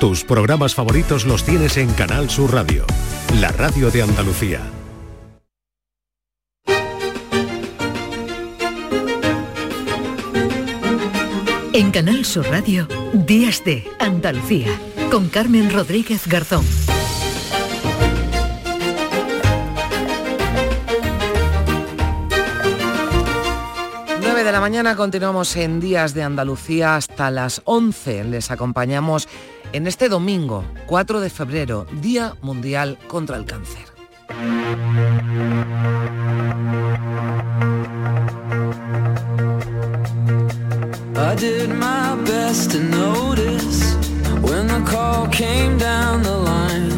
Tus programas favoritos los tienes en Canal Sur Radio, la radio de Andalucía. En Canal Sur Radio, Días de Andalucía, con Carmen Rodríguez Garzón. 9 de la mañana continuamos en Días de Andalucía hasta las 11. Les acompañamos en este domingo, 4 de febrero, Día Mundial contra el Cáncer. I did my best to notice when the call came down the line.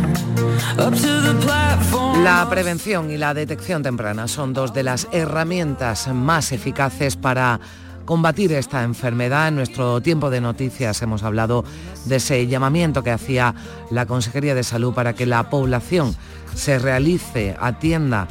Up to the platform. La prevención y la detección temprana son dos de las herramientas más eficaces para combatir esta enfermedad. En nuestro tiempo de noticias hemos hablado de ese llamamiento que hacía la Consejería de Salud para que la población se realice, atienda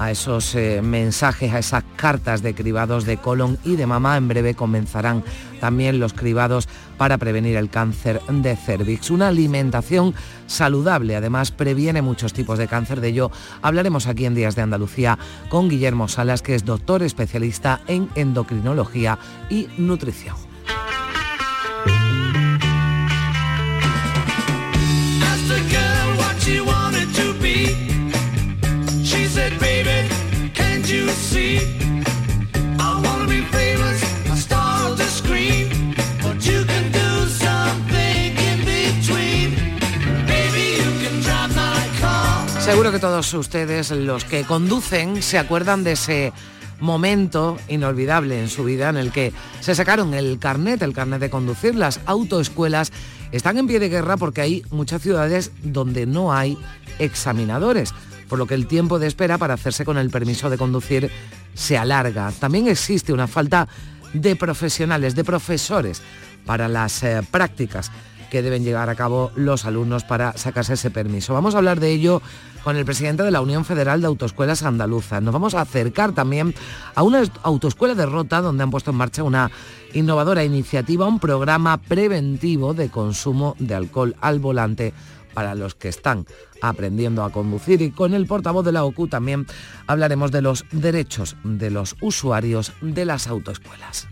a esos eh, mensajes, a esas cartas de cribados de colon y de mama. En breve comenzarán también los cribados para prevenir el cáncer de cervix. Una alimentación saludable, además, previene muchos tipos de cáncer. De ello hablaremos aquí en Días de Andalucía con Guillermo Salas, que es doctor especialista en endocrinología y nutrición. Seguro que todos ustedes, los que conducen, se acuerdan de ese momento inolvidable en su vida en el que se sacaron el carnet, el carnet de conducir. Las autoescuelas están en pie de guerra porque hay muchas ciudades donde no hay examinadores, por lo que el tiempo de espera para hacerse con el permiso de conducir se alarga. También existe una falta de profesionales, de profesores para las eh, prácticas que deben llevar a cabo los alumnos para sacarse ese permiso. Vamos a hablar de ello con el presidente de la Unión Federal de Autoescuelas Andaluzas. Nos vamos a acercar también a una autoescuela de Rota donde han puesto en marcha una innovadora iniciativa, un programa preventivo de consumo de alcohol al volante para los que están aprendiendo a conducir y con el portavoz de la OCU también hablaremos de los derechos de los usuarios de las autoescuelas.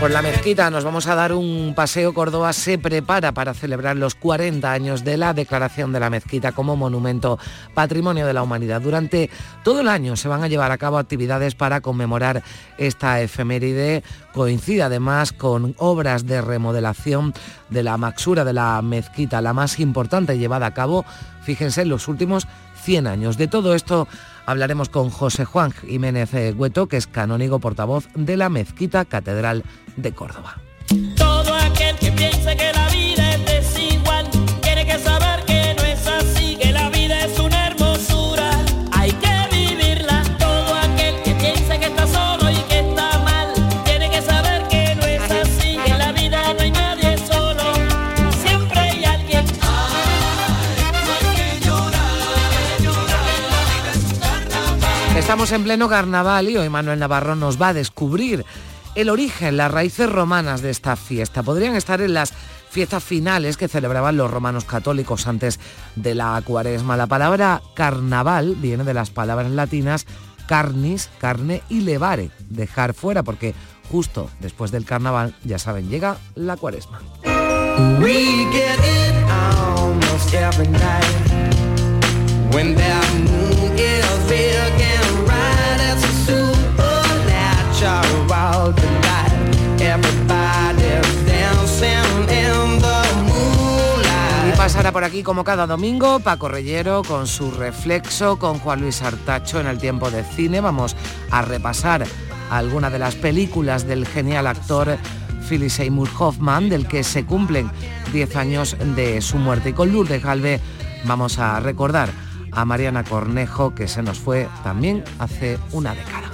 Por la mezquita nos vamos a dar un paseo. Córdoba se prepara para celebrar los 40 años de la declaración de la mezquita como monumento patrimonio de la humanidad. Durante todo el año se van a llevar a cabo actividades para conmemorar esta efeméride. Coincide además con obras de remodelación de la maxura de la mezquita, la más importante llevada a cabo, fíjense, en los últimos 100 años. De todo esto hablaremos con José Juan Jiménez eh, Güeto, que es canónigo portavoz de la Mezquita Catedral de Córdoba. Estamos en pleno carnaval y hoy Manuel Navarro nos va a descubrir el origen, las raíces romanas de esta fiesta. Podrían estar en las fiestas finales que celebraban los romanos católicos antes de la cuaresma. La palabra carnaval viene de las palabras latinas carnis, carne y levare, dejar fuera, porque justo después del carnaval, ya saben, llega la cuaresma. We get it pasará por aquí como cada domingo Paco Reyero con su reflexo, con Juan Luis Artacho en el tiempo de cine. Vamos a repasar algunas de las películas del genial actor Philip Seymour Hoffman, del que se cumplen 10 años de su muerte. Y con Lourdes Galve vamos a recordar a Mariana Cornejo, que se nos fue también hace una década.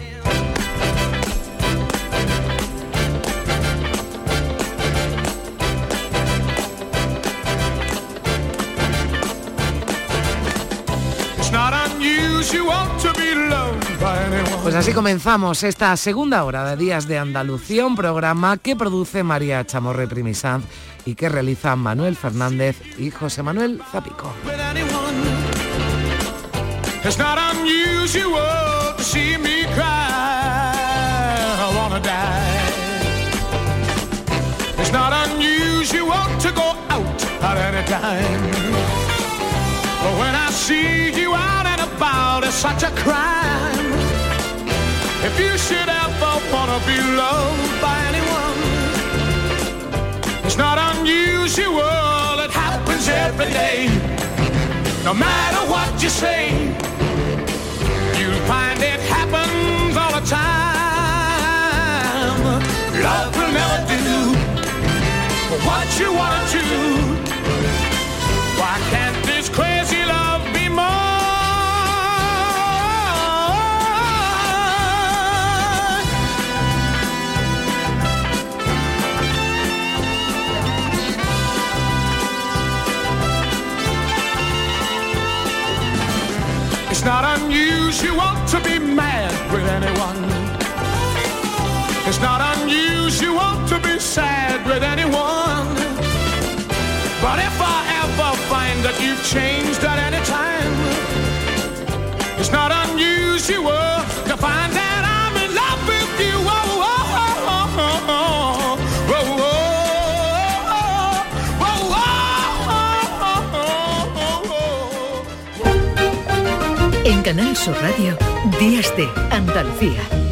Pues así comenzamos esta segunda hora de Días de Andalucía, un programa que produce María Chamorre Primisanz y que realizan Manuel Fernández y José Manuel Zapico. It's not unusual to see me cry. I wanna die. It's not unusual to go out at any time. But when I see you out and about, it's such a crime. If you should ever wanna be loved by anyone, it's not unusual. It happens every day. No matter what you say, find it happens all the time. Love will never do what you want to. Do. Why can't this crazy love be more? It's not unusual you've changed at any time, it's not unusual to find that I'm in love with you. Oh, oh, oh, En Canal Sur Radio, Días de Andalucía.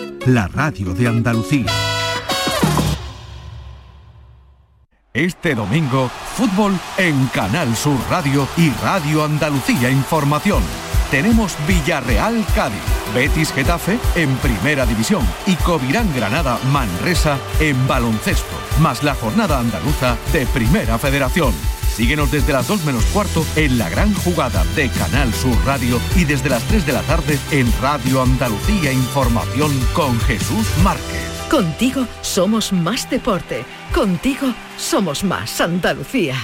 La radio de Andalucía. Este domingo, fútbol en Canal Sur Radio y Radio Andalucía Información. Tenemos Villarreal Cádiz, Betis Getafe en Primera División y Covirán Granada Manresa en baloncesto, más la jornada andaluza de Primera Federación. Síguenos desde las 2 menos cuarto en la gran jugada de Canal Sur Radio y desde las 3 de la tarde en Radio Andalucía Información con Jesús Márquez. Contigo somos más deporte. Contigo somos más Andalucía.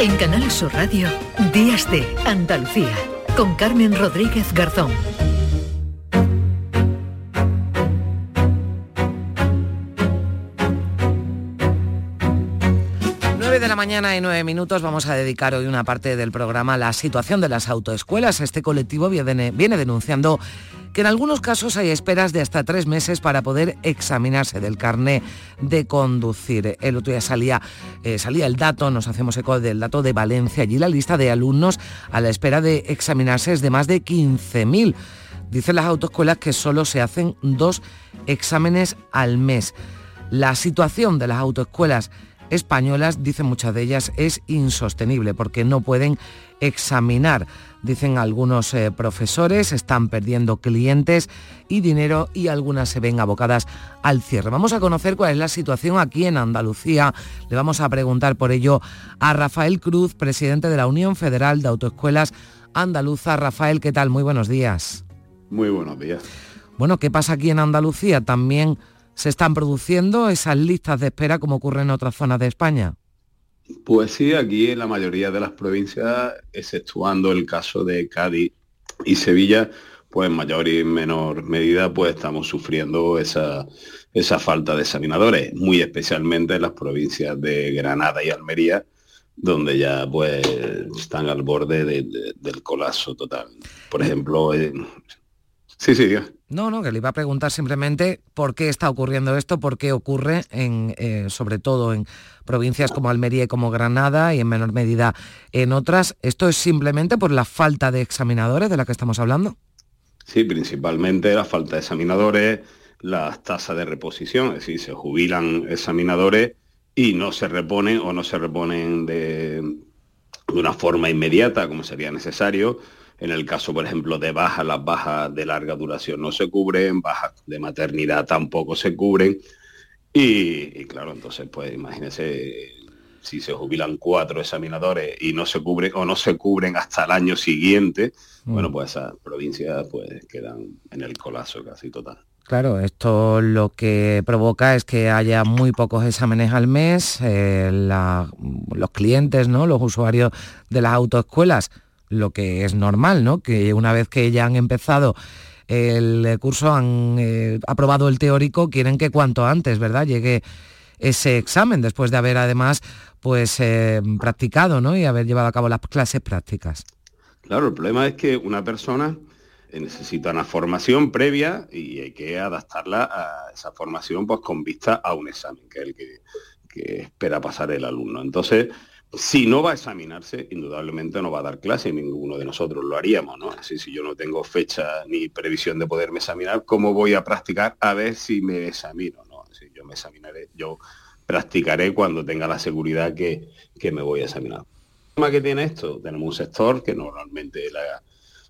En Canal Sur Radio, Días de Andalucía, con Carmen Rodríguez Garzón. Mañana y 9 minutos vamos a dedicar hoy una parte del programa a la situación de las autoescuelas. Este colectivo viene, viene denunciando que en algunos casos hay esperas de hasta tres meses para poder examinarse del carné de conducir. El otro día salía, eh, salía el dato, nos hacemos eco del dato de Valencia, allí la lista de alumnos a la espera de examinarse es de más de 15.000. Dicen las autoescuelas que solo se hacen dos exámenes al mes. La situación de las autoescuelas españolas, dicen muchas de ellas, es insostenible porque no pueden examinar. Dicen algunos eh, profesores, están perdiendo clientes y dinero y algunas se ven abocadas al cierre. Vamos a conocer cuál es la situación aquí en Andalucía. Le vamos a preguntar por ello a Rafael Cruz, presidente de la Unión Federal de Autoescuelas Andaluza. Rafael, ¿qué tal? Muy buenos días. Muy buenos días. Bueno, ¿qué pasa aquí en Andalucía? También se están produciendo esas listas de espera como ocurre en otras zonas de España. Pues sí, aquí en la mayoría de las provincias, exceptuando el caso de Cádiz y Sevilla, pues en mayor y menor medida pues estamos sufriendo esa, esa falta de examinadores, muy especialmente en las provincias de Granada y Almería, donde ya pues están al borde de- de- del colapso total. Por ejemplo, en- Sí, sí, No, no, que le iba a preguntar simplemente por qué está ocurriendo esto, por qué ocurre en, eh, sobre todo en provincias como Almería y como Granada y en menor medida en otras. ¿Esto es simplemente por la falta de examinadores de la que estamos hablando? Sí, principalmente la falta de examinadores, las tasas de reposición, es decir, se jubilan examinadores y no se reponen o no se reponen de, de una forma inmediata como sería necesario en el caso, por ejemplo, de bajas, las bajas de larga duración no se cubren, bajas de maternidad tampoco se cubren. Y, claro, entonces, pues imagínense si se jubilan cuatro examinadores y no se cubren o no se cubren hasta el año siguiente, mm. bueno, pues esas provincias pues quedan en el colapso casi total. Claro, esto lo que provoca es que haya muy pocos exámenes al mes, eh, los clientes, ¿no? los usuarios de las autoescuelas lo que es normal, ¿no? Que una vez que ya han empezado el curso, han eh, aprobado el teórico, quieren que cuanto antes, ¿verdad? Llegue ese examen después de haber además pues eh, practicado, ¿no? Y haber llevado a cabo las clases prácticas. Claro, el problema es que una persona eh, necesita una formación previa y hay que adaptarla a esa formación pues con vista a un examen, que es el que, que espera pasar el alumno. Entonces, si no va a examinarse, indudablemente no va a dar clase, ninguno de nosotros lo haríamos, ¿no? Así si yo no tengo fecha ni previsión de poderme examinar, ¿cómo voy a practicar a ver si me examino? ¿no? Si yo me examinaré, yo practicaré cuando tenga la seguridad que, me voy a examinar. ¿Qué que tiene esto? Tenemos un sector que normalmente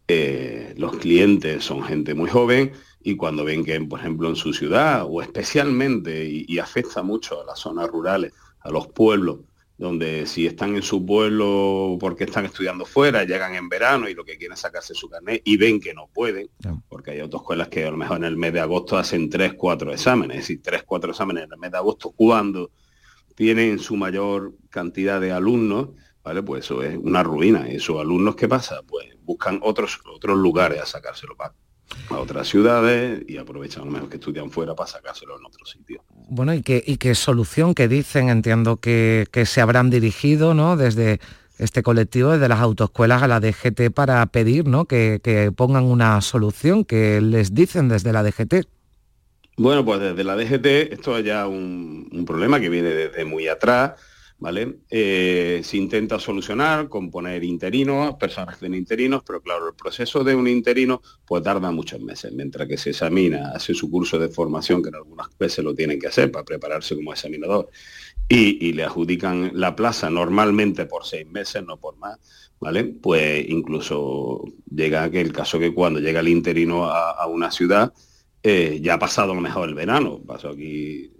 eh, los clientes son gente muy joven y cuando ven que, por ejemplo, en su ciudad o especialmente, y afecta mucho a las zonas rurales, a los pueblos, donde si están en su pueblo porque están estudiando fuera, llegan en verano y lo que quieren es sacarse su carnet y ven que no pueden, porque hay autoescuelas que a lo mejor en el mes de agosto hacen tres, cuatro exámenes, es decir, tres, cuatro exámenes en el mes de agosto, cuando tienen su mayor cantidad de alumnos, ¿vale? Pues eso es una ruina. ¿Y esos alumnos qué pasa? Pues buscan otros, otros lugares a sacárselo para a otras ciudades y aprovechan a lo mejor que estudian fuera para sacárselo en otro sitio. Bueno, ¿y qué, y qué solución que dicen? Entiendo que, se habrán dirigido ¿no? desde este colectivo, desde las autoescuelas a la DGT para pedir ¿no? que, pongan una solución, que les dicen desde la DGT. Bueno, pues desde la DGT esto es ya un, un problema que viene desde muy atrás ¿vale? Eh, se intenta solucionar con poner interinos, personas que tienen interinos, pero claro, el proceso de un interino pues tarda muchos meses, mientras que se examina, hace su curso de formación, que en algunas veces lo tienen que hacer para prepararse como examinador, y, le adjudican la plaza normalmente por seis meses, no por más, ¿vale? Pues incluso llega aquel caso que cuando llega el interino a, una ciudad, eh, ya ha pasado lo mejor el verano, pasó aquí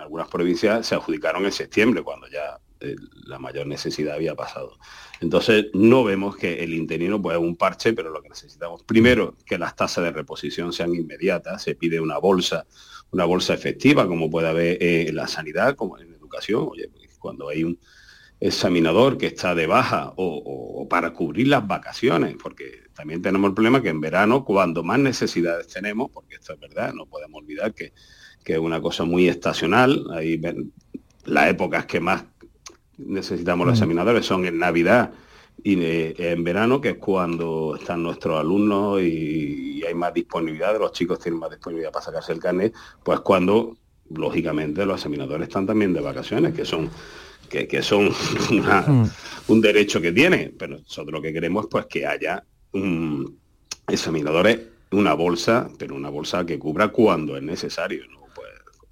algunas provincias se adjudicaron en septiembre, cuando ya eh, la mayor necesidad había pasado. Entonces, no vemos que el interino pueda un parche, pero lo que necesitamos, primero, que las tasas de reposición sean inmediatas, se pide una bolsa, una bolsa efectiva, como puede haber en la sanidad, como en educación. Oye, pues, cuando hay un examinador que está de baja o, para cubrir las vacaciones, porque también tenemos el problema que en verano, cuando más necesidades tenemos, porque esto es verdad, no podemos olvidar que que es una cosa muy estacional. Ahí las épocas que más necesitamos los mm. examinadores son en Navidad y en verano, que es cuando están nuestros alumnos y, hay más disponibilidad, los chicos tienen más disponibilidad para sacarse el carnet, pues cuando, lógicamente, los examinadores están también de vacaciones, que son que, son mm. un derecho que tienen, pero nosotros lo que queremos pues que haya examinadores, una bolsa, pero una bolsa que cubra cuando es necesario, ¿no?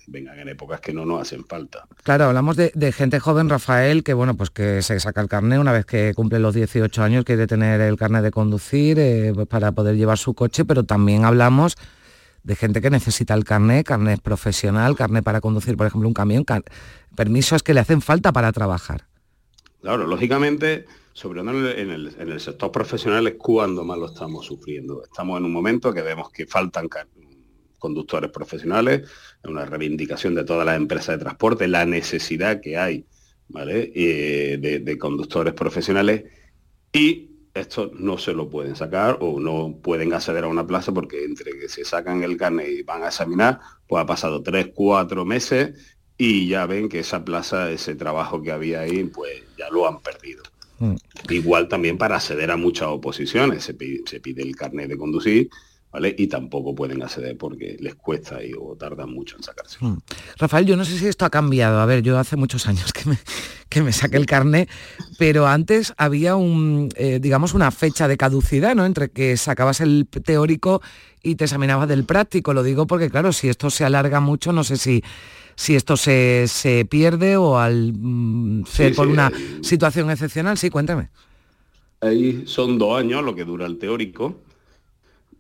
Vengan en épocas que no nos hacen falta. Claro, hablamos de, gente joven, Rafael, que bueno, pues que se saca el carnet una vez que cumple los 18 años, quiere tener el carnet de conducir eh, pues para poder llevar su coche, pero también hablamos de gente que necesita el carnet, carnet profesional, carnet para conducir, por ejemplo, un camión, permisos que le hacen falta para trabajar. Claro, lógicamente, sobre todo en el, en el sector profesional es cuando más lo estamos sufriendo. Estamos en un momento que vemos que faltan conductores profesionales, una reivindicación de todas las empresas de transporte, la necesidad que hay ¿vale? Eh, de, conductores profesionales y esto no se lo pueden sacar o no pueden acceder a una plaza porque entre que se sacan el carnet y van a examinar, pues ha pasado tres, cuatro meses y ya ven que esa plaza, ese trabajo que había ahí, pues ya lo han perdido. Mm. Igual también para acceder a muchas oposiciones, se pide, se pide el carnet de conducir, ¿vale? Y tampoco pueden acceder porque les cuesta y o tardan mucho en sacarse. Mm. Rafael, yo no sé si esto ha cambiado. A ver, yo hace muchos años que me, que me saqué el carnet, pero antes había un, eh, digamos, una fecha de caducidad, ¿no? Entre que sacabas el teórico y te examinabas del práctico. Lo digo porque, claro, si esto se alarga mucho, no sé si si esto se, se pierde o al mm, ser por una situación excepcional. Sí, cuéntame. Ahí son dos años lo que dura el teórico,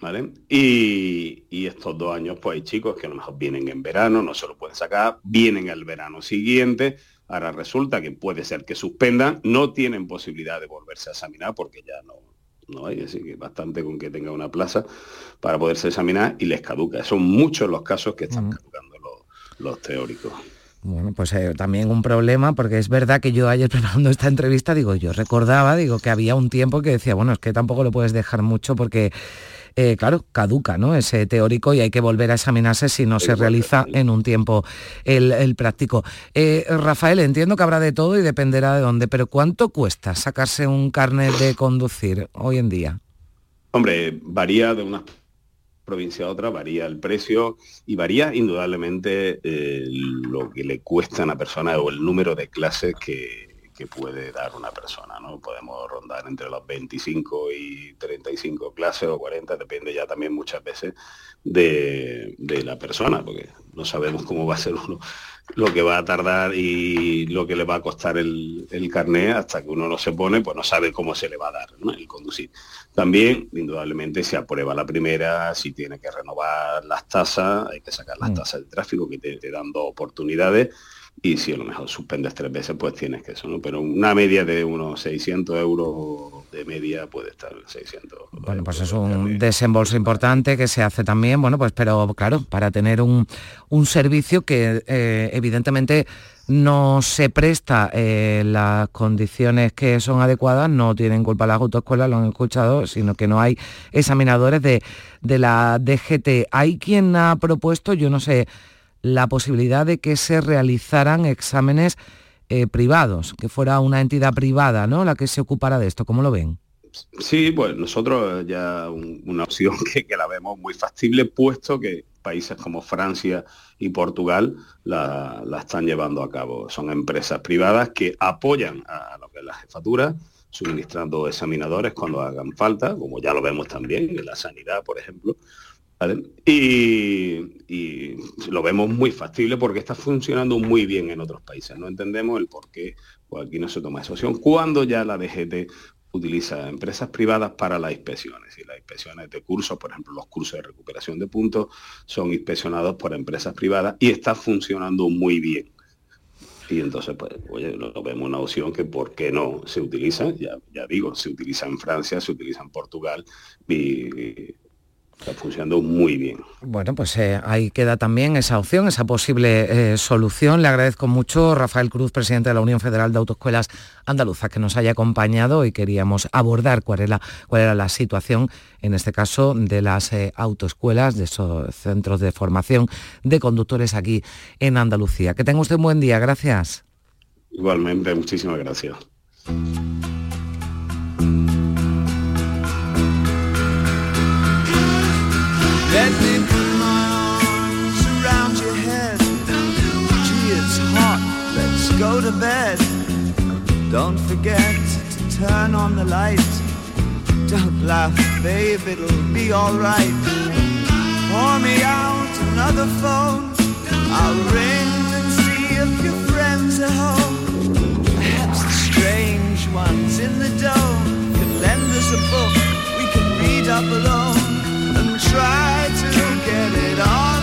¿vale? Y, y, estos dos años, pues hay chicos que a lo mejor vienen en verano, no se lo pueden sacar, vienen el verano siguiente, ahora resulta que puede ser que suspendan, no tienen posibilidad de volverse a examinar porque ya no, no hay, así que bastante con que tenga una plaza para poderse examinar y les caduca. Son muchos los casos que están caducando los teóricos. Bueno, pues eh, también un problema, porque es verdad que yo ayer preparando esta entrevista, digo, yo recordaba, digo, que había un tiempo que decía, bueno, es que tampoco lo puedes dejar mucho porque, eh, claro, caduca, ¿no? Ese teórico y hay que volver a examinarse si no se realiza en un tiempo el, práctico. Eh, Rafael, entiendo que habrá de todo y dependerá de dónde, pero ¿cuánto cuesta sacarse un carnet de conducir hoy en día? Hombre, varía de unas provincia a otra, varía el precio y varía indudablemente eh, lo que le cuesta a una persona o el número de clases que, puede dar una persona. ¿no? Podemos rondar entre los 25 y 35 clases o 40, depende ya también muchas veces de, de la persona, porque no sabemos cómo va a ser uno lo que va a tardar y lo que le va a costar el, el carné hasta que uno no se pone, pues no sabe cómo se le va a dar el conducir. También, indudablemente, se aprueba la primera, si tiene que renovar las tasas, hay que sacar las mm. tasas de tráfico que te, te dan dos oportunidades y si a lo mejor suspendes tres veces, pues tienes que eso, ¿no? Pero una media de unos 600 euros de media puede estar 600. Bueno, pues es un desembolso importante que se hace también, bueno, pues pero claro, para tener un, servicio que eh, evidentemente no se presta eh, las condiciones que son adecuadas, no tienen culpa las autoescuelas, lo han escuchado, sino que no hay examinadores de, de la DGT. Hay quien ha propuesto, yo no sé, la posibilidad de que se realizaran exámenes eh, privados, que fuera una entidad privada ¿no? la que se ocupara de esto. ¿Cómo lo ven? Sí, pues nosotros ya una opción que, la vemos muy factible, puesto que países como Francia y Portugal la, están llevando a cabo. Son empresas privadas que apoyan a lo que es la jefatura, suministrando examinadores cuando hagan falta, como ya lo vemos también en la sanidad, por ejemplo, y, lo vemos muy factible porque está funcionando muy bien en otros países. No entendemos el por qué pues aquí no se toma esa opción. Cuando ya la DGT utiliza empresas privadas para las inspecciones y las inspecciones de cursos, por ejemplo, los cursos de recuperación de puntos son inspeccionados por empresas privadas y está funcionando muy bien. Y entonces, pues, oye, lo vemos una opción que por qué no se utiliza, ya, ya digo, se utiliza en Francia, se utiliza en Portugal y Está funcionando muy bien. Bueno, pues eh, ahí queda también esa opción, esa posible eh, solución. Le agradezco mucho Rafael Cruz, presidente de la Unión Federal de Autoescuelas Andaluzas, que nos haya acompañado y queríamos abordar cuál era, cuál era la situación, en este caso, de las eh, autoescuelas, de esos centros de formación de conductores aquí en Andalucía. Que tenga usted un buen día. Gracias. Igualmente, muchísimas gracias. To bed. Don't forget to turn on the light. Don't laugh, babe, it'll be alright. Pour me out another phone. I'll ring and see if your friends are home. Perhaps the strange ones in the dome could lend us a book we can read up alone and try to get it on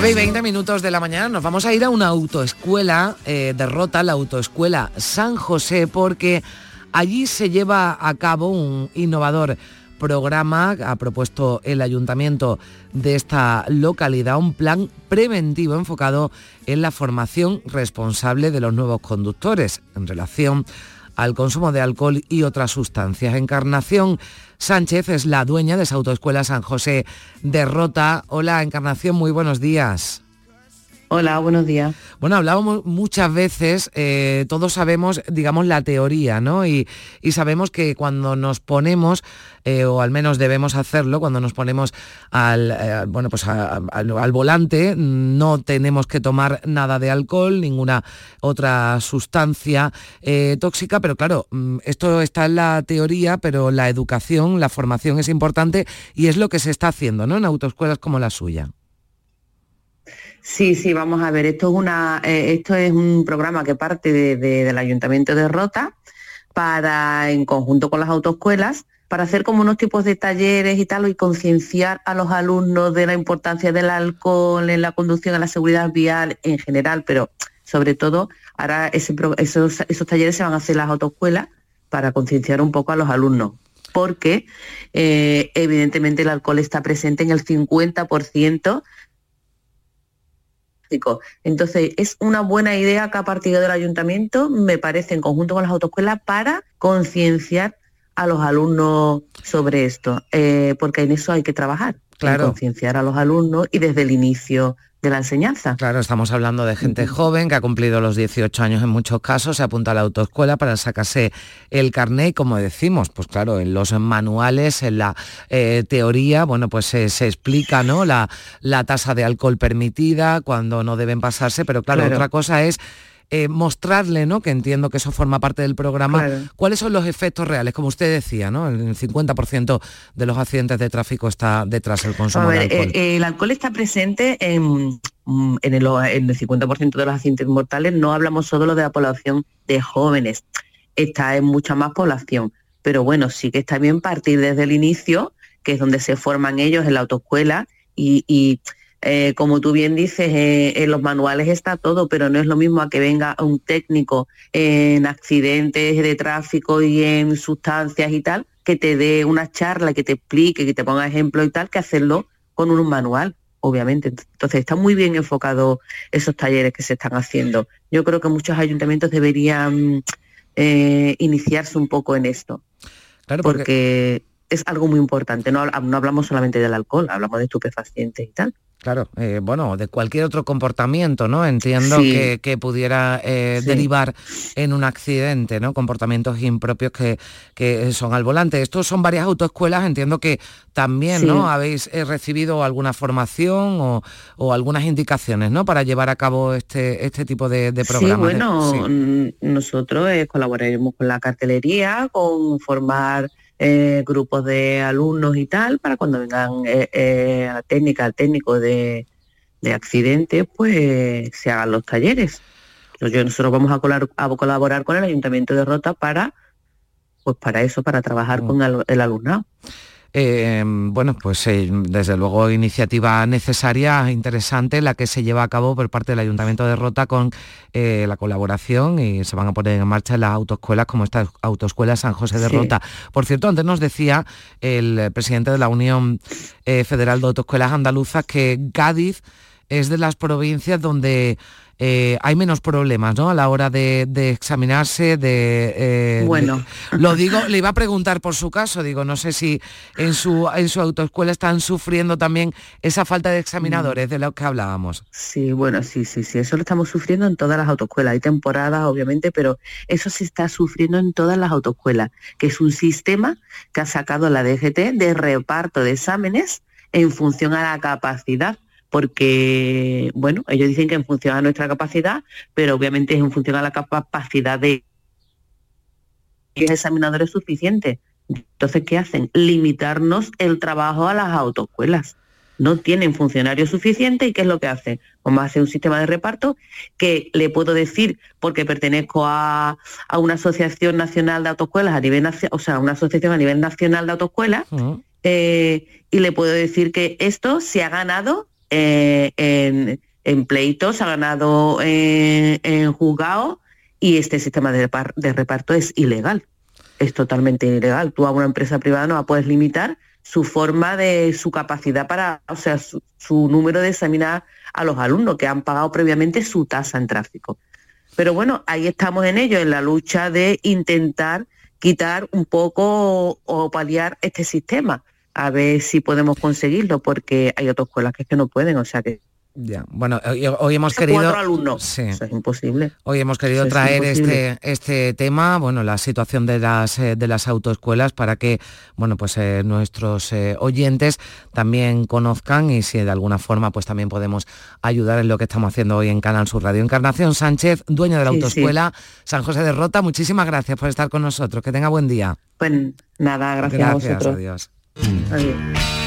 9 y 20 minutos de la mañana nos vamos a ir a una autoescuela eh, de Rota, la autoescuela San José, porque allí se lleva a cabo un innovador programa, ha propuesto el ayuntamiento de esta localidad, un plan preventivo enfocado en la formación responsable de los nuevos conductores en relación al consumo de alcohol y otras sustancias. Encarnación Sánchez es la dueña de esa autoescuela San José de Rota. Hola, Encarnación, muy buenos días. Hola, buenos días. Bueno, hablábamos muchas veces, eh, todos sabemos, digamos, la teoría, ¿no? Y, sabemos que cuando nos ponemos, eh, o al menos debemos hacerlo, cuando nos ponemos al, eh, bueno, pues al, volante, no tenemos que tomar nada de alcohol, ninguna otra sustancia tóxica, pero claro, mm, esto está en la teoría, pero la educación, la formación es importante y es lo que se está haciendo, ¿no? En autoescuelas como la suya. Sí, sí, vamos a ver. Esto es eh, esto es un programa que parte del Ayuntamiento de Rota para, en conjunto con las autoescuelas, para hacer como unos tipos de talleres y tal y concienciar a los alumnos de la importancia del alcohol en la conducción, en la seguridad vial en general, pero sobre todo ahora esos, talleres se van a hacer las autoescuelas para concienciar un poco a los alumnos porque eh, evidentemente el alcohol está presente en el 50% entonces, es una buena idea que ha partido del ayuntamiento, me parece, en conjunto con las autoescuelas, para concienciar a los alumnos sobre esto, eh, porque en eso hay que trabajar, claro. concienciar a los alumnos y desde el inicio de la enseñanza. Claro, estamos hablando de gente joven que ha cumplido los 18 años en muchos casos, se apunta a la autoescuela para sacarse el carnet, como decimos, pues claro, en los manuales, en la eh, teoría, bueno, pues se, explica, ¿no? La, la tasa de alcohol permitida, cuando no deben pasarse, pero claro. otra cosa es eh, mostrarle, ¿no? que entiendo que eso forma parte del programa, cuáles son los efectos reales, como usted decía, ¿no? el 50% de los accidentes de tráfico está detrás del consumo de alcohol. Eh, el alcohol está presente en, mm, en el, en el 50% de los accidentes mortales, no hablamos solo de la población de jóvenes, está en mucha más población, pero bueno, sí que está bien partir desde el inicio, que es donde se forman ellos en la autoescuela y eh, como tú bien dices, eh, en los manuales está todo, pero no es lo mismo a que venga un técnico en accidentes de tráfico y en sustancias y tal, que te dé una charla, que te explique, que te ponga ejemplos y tal, que hacerlo con un manual, obviamente. Entonces está muy bien enfocado esos talleres que se están haciendo. Yo creo que muchos ayuntamientos deberían eh, iniciarse un poco en esto. Claro, porque... es algo muy importante. No, no hablamos solamente del alcohol, hablamos de estupefacientes y tal. Claro, eh, bueno, de cualquier otro comportamiento, ¿no? Entiendo que, pudiera eh, derivar en un accidente, ¿no? Comportamientos impropios que, que, son al volante. Estos son varias autoescuelas, entiendo que también, ¿no? Habéis eh, recibido alguna formación o, algunas indicaciones, ¿no? Para llevar a cabo este, este tipo de, de programas. Sí, bueno, nosotros colaboraremos con la cartelería, con formar eh, grupos de alumnos y tal, para cuando vengan eh, eh, a técnica, al técnico de, de accidentes, pues se hagan los talleres. nosotros vamos a, colaborar con el Ayuntamiento de Rota para, pues para eso, para trabajar mm. con el alumnado. Eh, bueno, pues eh, desde luego iniciativa necesaria, interesante, la que se lleva a cabo por parte del Ayuntamiento de Rota con eh, la colaboración y se van a poner en marcha las autoescuelas como esta autoescuela San José de Rota. Por cierto, antes nos decía el presidente de la Unión Federal de Autoescuelas Andaluzas que Cádiz es de las provincias donde eh, hay menos problemas ¿no? a la hora de, examinarse, de... Eh, bueno. lo digo, le iba a preguntar por su caso, digo, no sé si en su, en su autoescuela están sufriendo también esa falta de examinadores de lo que hablábamos. Sí, bueno, sí, sí, sí, eso lo estamos sufriendo en todas las autoescuelas. Hay temporadas, obviamente, pero eso se está sufriendo en todas las autoescuelas, que es un sistema que ha sacado la DGT de reparto de exámenes en función a la capacidad porque, bueno, ellos dicen que en función a nuestra capacidad, pero obviamente es en función a la capacidad de examinadores suficientes. Entonces, ¿qué hacen? Limitarnos el trabajo a las autoescuelas. No tienen funcionarios suficientes y ¿qué es lo que hacen? Vamos a hacer un sistema de reparto que le puedo decir, porque pertenezco a, una asociación nacional de autoescuelas a nivel o sea, una asociación a nivel nacional de autoescuelas, eh, y le puedo decir que esto se ha ganado eh, en, pleitos, ha ganado en, en juzgado y este sistema de, repar- de reparto es ilegal. Es totalmente ilegal. Tú a una empresa privada no la puedes limitar su forma de su capacidad para, o sea, su, su número de examinar a los alumnos que han pagado previamente su tasa en tráfico. Pero bueno, ahí estamos en ello, en la lucha de intentar quitar un poco o paliar este sistema, a ver si podemos conseguirlo, porque hay otras escuelas que, es que no pueden, o sea que Ya, bueno, hoy, hoy hemos Son querido... cuatro alumnos. Sí. eso es imposible. Hoy hemos querido es traer imposible. este, este tema, bueno, la situación de las, eh, de las autoescuelas para que, bueno, pues eh, nuestros eh, oyentes también conozcan y si de alguna forma pues también podemos ayudar en lo que estamos haciendo hoy en Canal Sur Radio. Encarnación Sánchez, dueña de la Sí, autoescuela San José de Rota, muchísimas gracias por estar con nosotros. Que tenga buen día. Pues nada, gracias, a vosotros. adiós. Adiós. My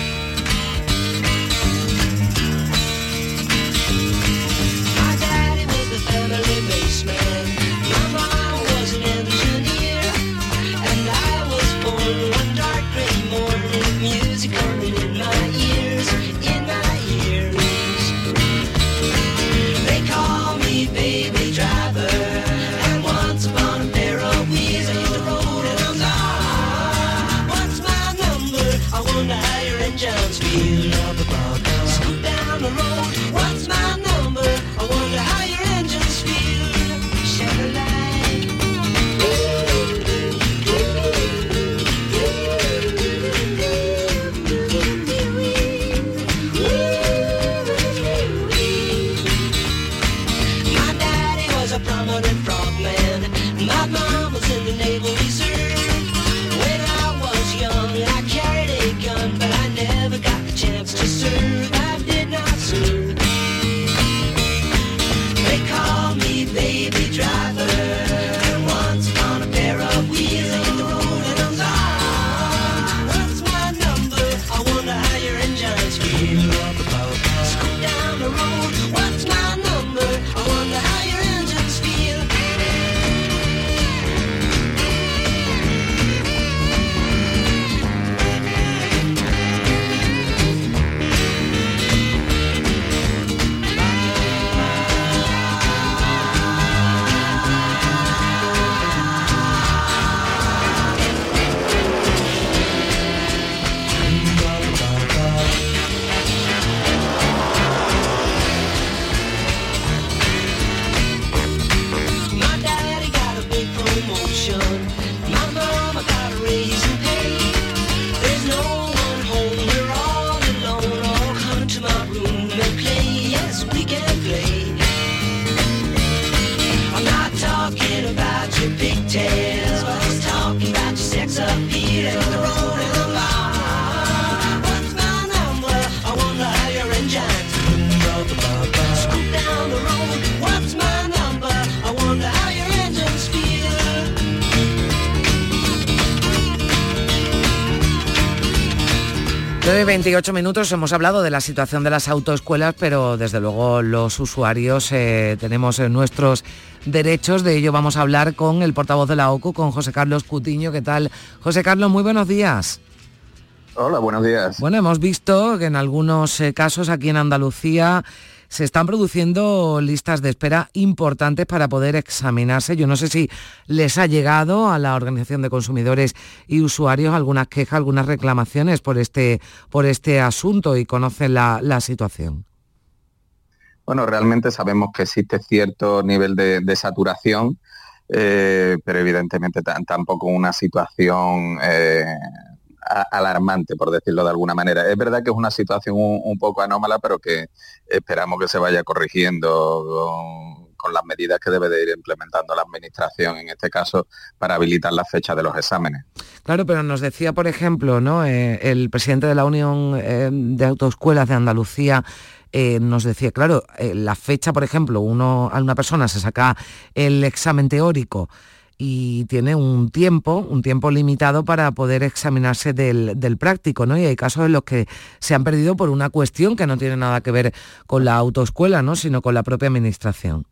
9 y 28 minutos hemos hablado de la situación de las autoescuelas, pero desde luego los usuarios eh, tenemos eh, nuestros derechos. De ello vamos a hablar con el portavoz de la OCU, con José Carlos Cutiño. ¿Qué tal? José Carlos, muy buenos días. Hola, buenos días. Bueno, hemos visto que en algunos eh, casos aquí en Andalucía se están produciendo listas de espera importantes para poder examinarse. Yo no sé si les ha llegado a la Organización de Consumidores y Usuarios algunas quejas, algunas reclamaciones por este, por este asunto y conocen la, situación. Bueno, realmente sabemos que existe cierto nivel de, saturación, eh, pero evidentemente tampoco una situación eh, alarmante, por decirlo de alguna manera. Es verdad que es una situación un, poco anómala, pero que esperamos que se vaya corrigiendo con, las medidas que debe de ir implementando la Administración, en este caso, para habilitar la fecha de los exámenes. Claro, pero nos decía, por ejemplo, ¿no? Eh, el presidente de la Unión eh, de Autoescuelas de Andalucía eh, nos decía, claro, la fecha, por ejemplo, uno, a una persona se saca el examen teórico y tiene un tiempo, un tiempo limitado para poder examinarse del, del práctico, ¿no? Y hay casos en los que se han perdido por una cuestión que no tiene nada que ver con la autoescuela, ¿no? Sino con la propia administración.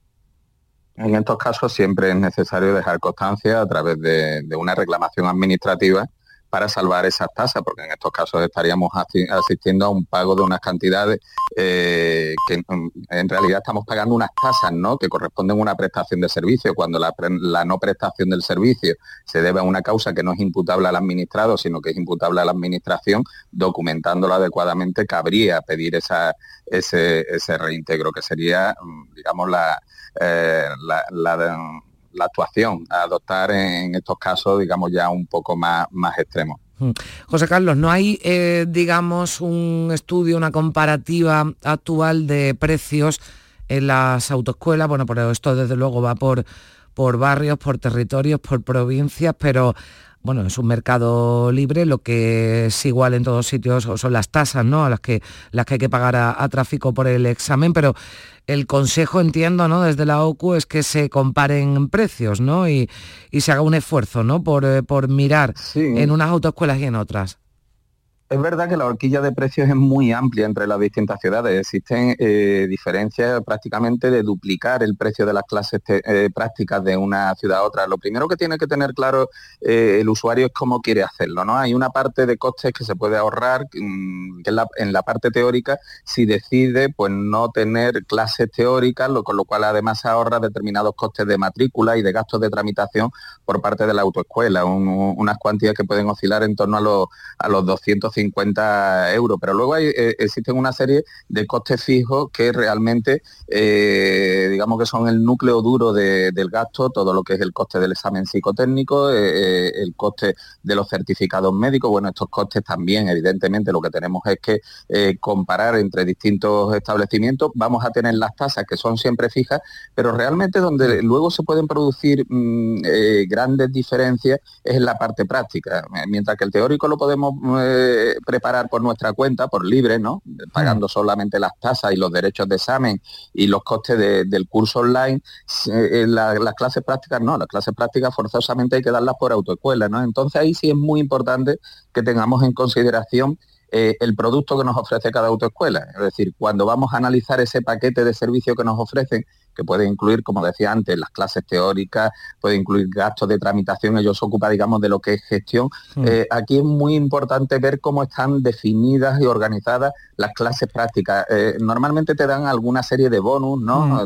En estos casos siempre es necesario dejar constancia a través de, de una reclamación administrativa para salvar esas tasas, porque en estos casos estaríamos asistiendo a un pago de unas cantidades eh, que mm, en realidad estamos pagando unas tasas ¿no? que corresponden a una prestación de servicio, cuando la, no prestación del servicio se debe a una causa que no es imputable al administrado, sino que es imputable a la administración, documentándolo adecuadamente, cabría pedir esa, ese, ese reintegro, que sería, mm, digamos, la, eh, la, actuación a adoptar en estos casos, digamos, ya un poco más, más extremos. Mm. José Carlos, ¿no hay, eh, digamos, un estudio, una comparativa actual de precios en las autoescuelas? Bueno, pero esto desde luego va por, por barrios, por territorios, por provincias, pero bueno, es un mercado libre, lo que es igual en todos sitios son las tasas, ¿no? A las que, las que hay que pagar a, tráfico por el examen, pero el consejo, entiendo, ¿no? Desde la OCU es que se comparen precios, ¿no? Y, se haga un esfuerzo, ¿no? Por, eh, por mirar en unas autoescuelas y en otras. Es verdad que la horquilla de precios es muy amplia entre las distintas ciudades. Existen eh, diferencias prácticamente de duplicar el precio de las clases eh, prácticas de una ciudad a otra. Lo primero que tiene que tener claro eh, el usuario es cómo quiere hacerlo. ¿no? Hay una parte de costes que se puede ahorrar, mm, que en la, parte teórica, si decide pues, no tener clases teóricas, lo, con lo cual además ahorra determinados costes de matrícula y de gastos de tramitación por parte de la autoescuela, unas cuantías que pueden oscilar en torno a los, a los 250 50 euros, pero luego hay, eh, existen una serie de costes fijos que realmente, eh, digamos que son el núcleo duro del gasto, todo lo que es el coste del examen psicotécnico, eh, el coste de los certificados médicos, bueno, estos costes también, evidentemente, lo que tenemos es que comparar entre distintos establecimientos, vamos a tener las tasas que son siempre fijas, pero realmente donde luego se pueden producir mm, grandes diferencias es en la parte práctica, mientras que el teórico lo podemos preparar por nuestra cuenta, por libre, ¿no? Pagando mm. solamente las tasas y los derechos de examen y los costes del curso online, eh, las clases prácticas no, las clases prácticas forzosamente hay que darlas por autoescuela, ¿no? Entonces ahí sí es muy importante que tengamos en consideración eh, el producto que nos ofrece cada autoescuela. Es decir, cuando vamos a analizar ese paquete de servicios que nos ofrecen, que puede incluir, como decía antes, las clases teóricas, puede incluir gastos de tramitación, ellos se ocupa, digamos, de lo que es gestión. Hmm. Eh, aquí es muy importante ver cómo están definidas y organizadas las clases prácticas. Eh, normalmente te dan alguna serie de bonus, ¿no? Hmm.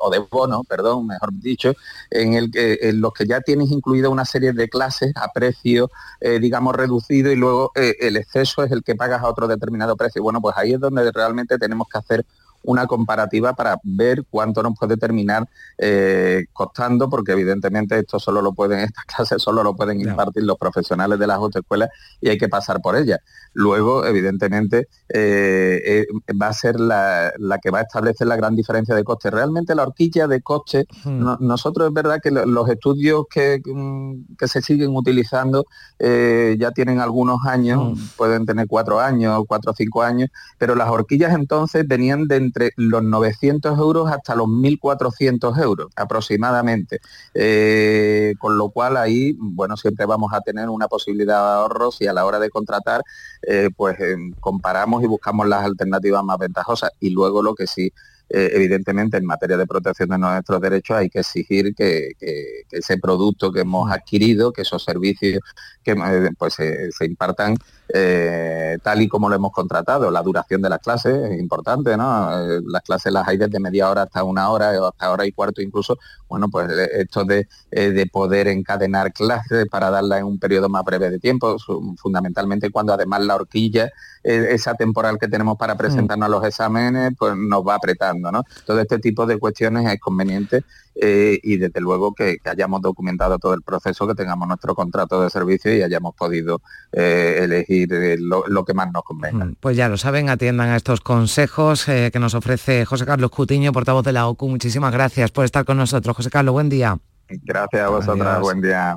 o de bonos, perdón, mejor dicho, en, el que, en los que ya tienes incluida una serie de clases a precio, eh, digamos, reducido y luego el exceso es el que pagas a otro determinado precio. Bueno, pues ahí es donde realmente tenemos que hacer una comparativa para ver cuánto nos puede terminar eh, costando, porque evidentemente esto solo lo pueden, estas clases solo lo pueden impartir los profesionales de las autoescuelas y hay que pasar por ellas. Luego, evidentemente, eh, eh, va a ser la, que va a establecer la gran diferencia de coste. Realmente la horquilla de coste, nosotros es verdad que los estudios que, mm, que se siguen utilizando ya tienen algunos años, pueden tener cuatro años, cuatro o cinco años, pero las horquillas entonces venían de entre los 900 euros hasta los 1.400 euros aproximadamente. Eh, con lo cual ahí, bueno, siempre vamos a tener una posibilidad de ahorros y a la hora de contratar, eh, pues eh, comparamos y buscamos las alternativas más ventajosas. Y luego lo que sí evidentemente en materia de protección de nuestros derechos hay que exigir que, ese producto que hemos adquirido, que esos servicios que pues se impartan eh, tal y como lo hemos contratado. La duración de las clases es importante, ¿no? Eh, las clases las hay desde media hora hasta una hora, o hasta hora y cuarto incluso. Bueno, pues eh, esto de, de poder encadenar clases para darla en un periodo más breve de tiempo, fundamentalmente cuando además la horquilla, esa temporal que tenemos para mm. presentarnos a los exámenes, pues nos va apretando, ¿no? Todo este tipo de cuestiones es conveniente y desde luego que, hayamos documentado todo el proceso, que tengamos nuestro contrato de servicio y hayamos podido elegir lo, que más nos convenga. Pues ya lo saben, atiendan a estos consejos eh, que nos ofrece José Carlos Cutiño, portavoz de la OCU. Muchísimas gracias por estar con nosotros. José Carlos, buen día. Gracias a vosotras, buen día.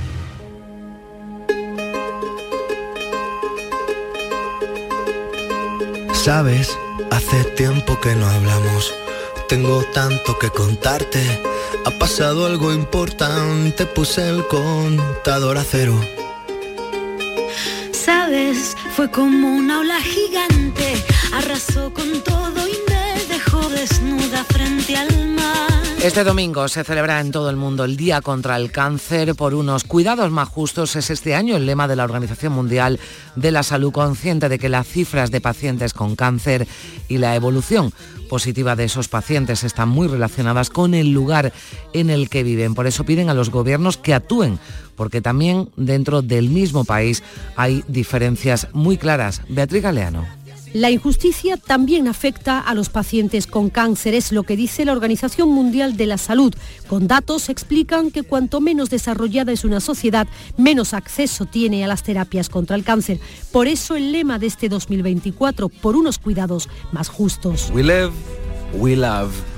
Sabes, hace tiempo que no hablamos. Tengo tanto que contarte. Ha pasado algo importante, puse el contador a cero. Sabes, fue como una ola gigante, arrasó con todo y desnuda frente al mar. Este domingo se celebra en todo el mundo el Día contra el Cáncer por unos cuidados más justos. Es este año el lema de la Organización Mundial de la Salud, consciente de que las cifras de pacientes con cáncer y la evolución positiva de esos pacientes están muy relacionadas con el lugar en el que viven. Por eso piden a los gobiernos que actúen, porque también dentro del mismo país hay diferencias muy claras. Beatriz Galeano. La injusticia también afecta a los pacientes con cáncer, es lo que dice la Organización Mundial de la Salud. Con datos explican que cuanto menos desarrollada es una sociedad, menos acceso tiene a las terapias contra el cáncer. Por eso el lema de este 2024, por unos cuidados más justos. We live, we love.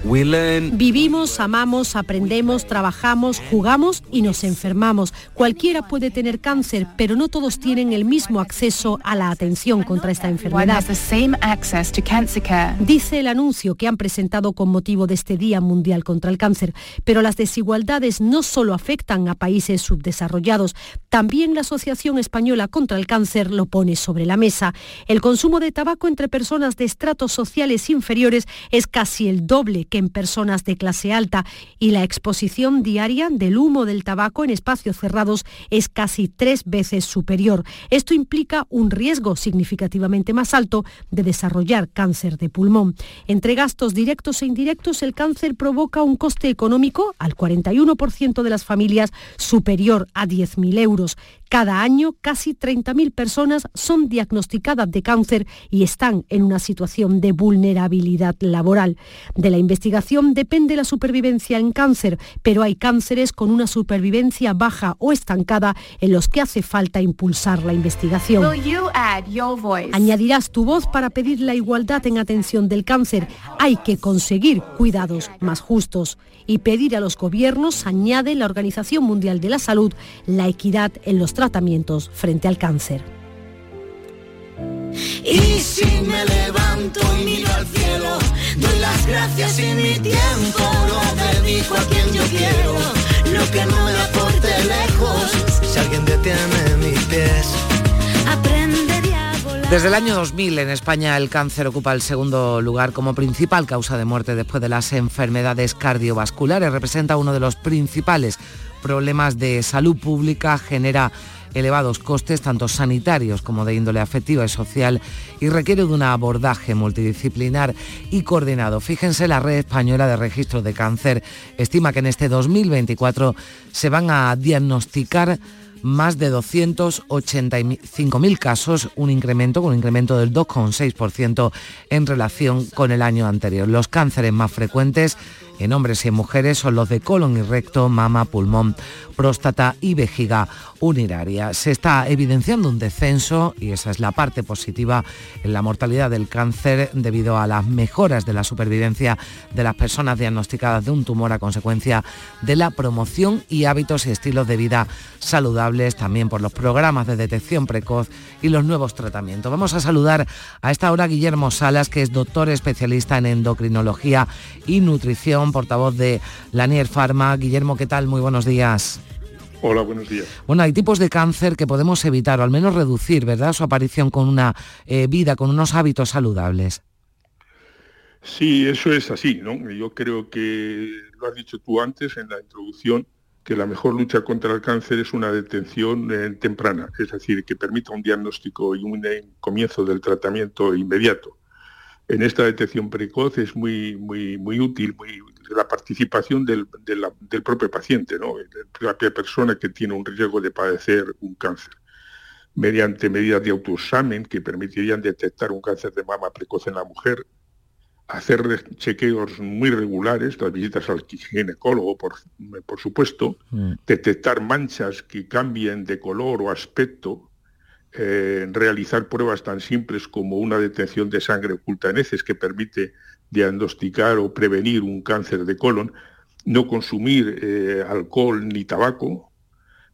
Vivimos, amamos, aprendemos, trabajamos, jugamos y nos enfermamos. Cualquiera puede tener cáncer, pero no todos tienen el mismo acceso a la atención contra esta enfermedad. Dice el anuncio que han presentado con motivo de este Día Mundial contra el Cáncer. Pero las desigualdades no solo afectan a países subdesarrollados, también la Asociación Española contra el Cáncer lo pone sobre la mesa. El consumo de tabaco entre personas de estratos sociales inferiores es casi el doble que en personas de clase alta y la exposición diaria del humo del tabaco en espacios cerrados es casi tres veces superior. Esto implica un riesgo significativamente más alto de desarrollar cáncer de pulmón. Entre gastos directos e indirectos, el cáncer provoca un coste económico al 41% de las familias superior a 10.000 euros. Cada año, casi 30.000 personas son diagnosticadas de cáncer y están en una situación de vulnerabilidad laboral. De la investigación depende la supervivencia en cáncer, pero hay cánceres con una supervivencia baja o estancada en los que hace falta impulsar la investigación. Añadirás tu voz para pedir la igualdad en atención del cáncer. Hay que conseguir cuidados más justos y pedir a los gobiernos, añade la Organización Mundial de la Salud, la equidad en los tratamientos frente al cáncer. Y si me levanto y miro al cielo, doy las gracias y mi tiempo lo dedico a quien yo quiero. Lo que no me aporte lejos, si alguien detiene mis pies. Desde el año 2000 en España el cáncer ocupa el segundo lugar como principal causa de muerte después de las enfermedades cardiovasculares. Representa uno de los principales problemas de salud pública, genera elevados costes tanto sanitarios como de índole afectiva y social y requiere de un abordaje multidisciplinar y coordinado. Fíjense, la Red Española de Registro de Cáncer estima que en este 2024 se van a diagnosticar más de 285.000 casos, un incremento un incremento del 2,6% en relación con el año anterior. Los cánceres más frecuentes en hombres y en mujeres son los de colon y recto, mama, pulmón, próstata y vejiga urinaria. Se está evidenciando un descenso, y esa es la parte positiva, en la mortalidad del cáncer debido a las mejoras de la supervivencia de las personas diagnosticadas de un tumor a consecuencia de la promoción y hábitos y estilos de vida saludables, también por los programas de detección precoz y los nuevos tratamientos. Vamos a saludar a esta hora Guillermo Salas, que es doctor especialista en endocrinología y nutrición, portavoz de Lanier Pharma. Guillermo, ¿qué tal? Muy buenos días. Hola, buenos días. Bueno, hay tipos de cáncer que podemos evitar o al menos reducir, ¿verdad? Su aparición con una eh, vida, con unos hábitos saludables. Sí, eso es así, ¿no? Yo creo que lo has dicho tú antes en la introducción, que la mejor lucha contra el cáncer es una detención eh, temprana, es decir, que permita un diagnóstico y un eh, comienzo del tratamiento inmediato. En esta detección precoz es muy, muy, muy útil, muy la participación del, del propio paciente, ¿no? la propia persona que tiene un riesgo de padecer un cáncer mediante medidas de autoexamen que permitirían detectar un cáncer de mama precoz en la mujer, hacer chequeos muy regulares, las visitas al ginecólogo, por, por supuesto, Mm. detectar manchas que cambien de color o aspecto, eh, realizar pruebas tan simples como una detención de sangre oculta en heces que permite diagnosticar o prevenir un cáncer de colon, no consumir eh, alcohol ni tabaco,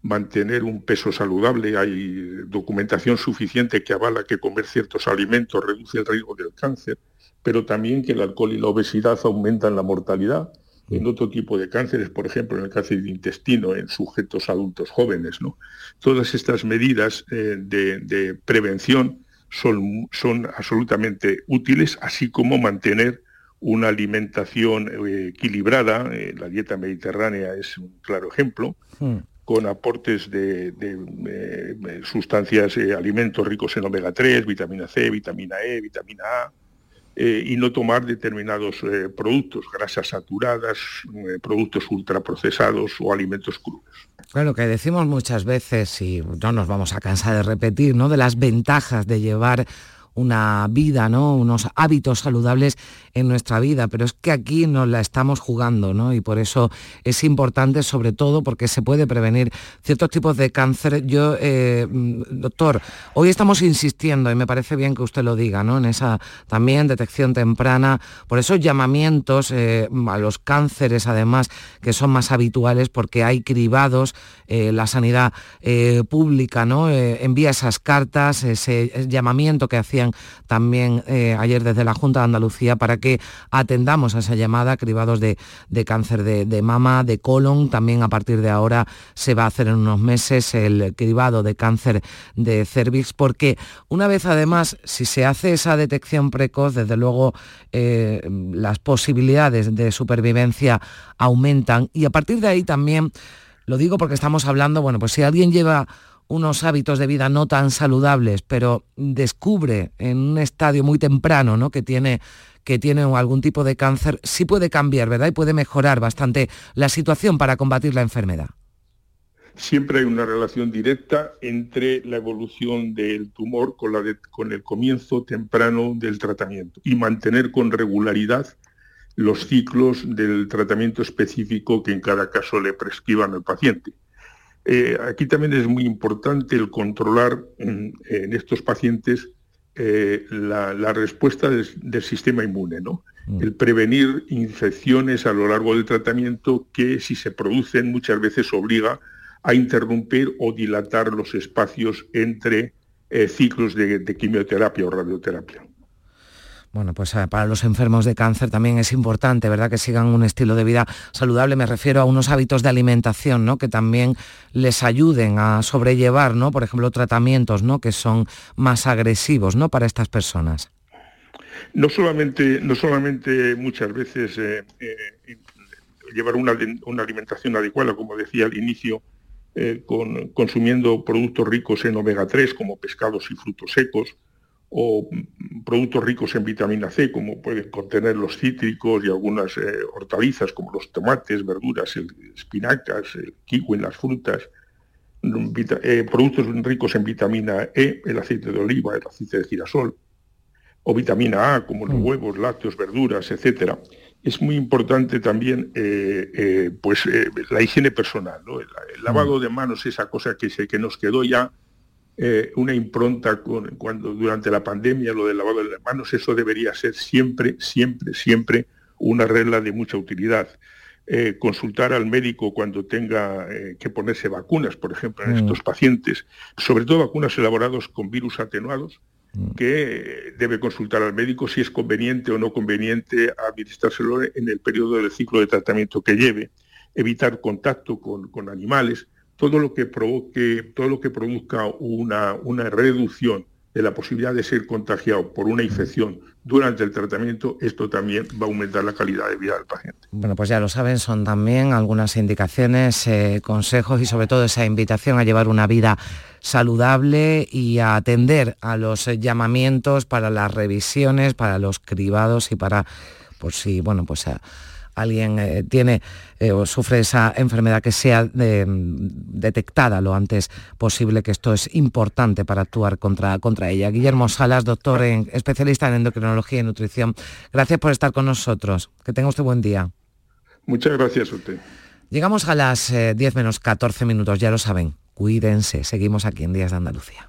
mantener un peso saludable, hay documentación suficiente que avala que comer ciertos alimentos reduce el riesgo del cáncer, pero también que el alcohol y la obesidad aumentan la mortalidad en otro tipo de cánceres, por ejemplo, en el cáncer de intestino, en sujetos adultos jóvenes. ¿no? Todas estas medidas eh, de, de prevención son, son absolutamente útiles, así como mantener una alimentación eh, equilibrada. eh, la dieta mediterránea es un claro ejemplo con aportes de, de, eh, sustancias, alimentos ricos en omega 3, vitamina C, vitamina E, vitamina A, y no tomar determinados productos, grasas saturadas, productos ultraprocesados o alimentos crudos. Claro, que decimos muchas veces, y no nos vamos a cansar de repetir, ¿no? De las ventajas de llevar una vida, ¿no? Unos hábitos saludables en nuestra vida, pero es que aquí nos la estamos jugando, ¿no? Y por eso es importante, sobre todo, porque se puede prevenir ciertos tipos de cáncer. Yo, eh, doctor, hoy estamos insistiendo, y me parece bien que usted lo diga, ¿no? En esa también detección temprana, por esos llamamientos eh, a los cánceres, además, que son más habituales, porque hay cribados, eh, la sanidad pública, ¿no? Envía esas cartas, ese llamamiento que hacían también eh, ayer desde la Junta de Andalucía para que atendamos a esa llamada, cribados de, de cáncer de, de, mama, de colon, también a partir de ahora se va a hacer en unos meses el cribado de cáncer de cervix, porque una vez además, si se hace esa detección precoz, desde luego eh, las posibilidades de supervivencia aumentan. Y a partir de ahí también, lo digo porque estamos hablando, bueno, pues si alguien lleva unos hábitos de vida no tan saludables, pero descubre en un estadio muy temprano ¿no? que, tiene, que algún tipo de cáncer, sí puede cambiar, ¿verdad? Y puede mejorar bastante la situación para combatir la enfermedad. Siempre hay una relación directa entre la evolución del tumor con, la con el comienzo temprano del tratamiento y mantener con regularidad los ciclos del tratamiento específico que en cada caso le prescriban al paciente. Eh, aquí también es muy importante el controlar en, en estos pacientes eh, la, la, respuesta del, del, sistema inmune, ¿no? Mm. El prevenir infecciones a lo largo del tratamiento que si se producen muchas veces obliga a interrumpir o dilatar los espacios entre eh, ciclos de, de quimioterapia o radioterapia. Bueno, pues eh, para los enfermos de cáncer también es importante, ¿verdad?, que sigan un estilo de vida saludable. Me refiero a unos hábitos de alimentación, ¿no?, que también les ayuden a sobrellevar, ¿no?, por ejemplo, tratamientos, ¿no?, que son más agresivos, ¿no?, para estas personas. No solamente, no solamente muchas veces eh, eh, llevar una, alimentación adecuada, como decía al inicio, con, consumiendo productos ricos en omega 3, como pescados y frutos secos, o productos ricos en vitamina C, como pueden contener los cítricos y algunas eh, hortalizas, como los tomates, verduras, el, espinacas, el kiwi, las frutas, vita, eh, productos ricos en vitamina E, el aceite de oliva, el aceite de girasol, o vitamina A, como los huevos, lácteos, verduras, etcétera. Es muy importante también eh, pues, la higiene personal, ¿no? el, el, lavado de manos, esa cosa que, se, que nos quedó ya eh, una impronta con, cuando durante la pandemia lo del lavado de las manos, eso debería ser siempre, siempre, siempre una regla de mucha utilidad. Eh, consultar al médico cuando tenga eh, que ponerse vacunas, por ejemplo, en mm. estos pacientes, sobre todo vacunas elaboradas con virus atenuados, mm. que debe consultar al médico si es conveniente o no conveniente administrárselo en el periodo del ciclo de tratamiento que lleve, evitar contacto con, con animales, todo lo que provoque, todo lo que produzca una, una, reducción de la posibilidad de ser contagiado por una infección durante el tratamiento, esto también va a aumentar la calidad de vida del paciente. Bueno, pues ya lo saben, son también algunas indicaciones, eh, consejos y sobre todo esa invitación a llevar una vida saludable y a atender a los llamamientos para las revisiones, para los cribados y para, por si, bueno, pues alguien eh, tiene eh, o sufre esa enfermedad que sea eh, detectada lo antes posible, que esto es importante para actuar contra, contra ella. Guillermo Salas, doctor en, especialista en endocrinología y nutrición, gracias por estar con nosotros. Que tenga usted buen día. Muchas gracias a usted. Llegamos a las 10 menos 14 minutos, ya lo saben. Cuídense, seguimos aquí en Días de Andalucía.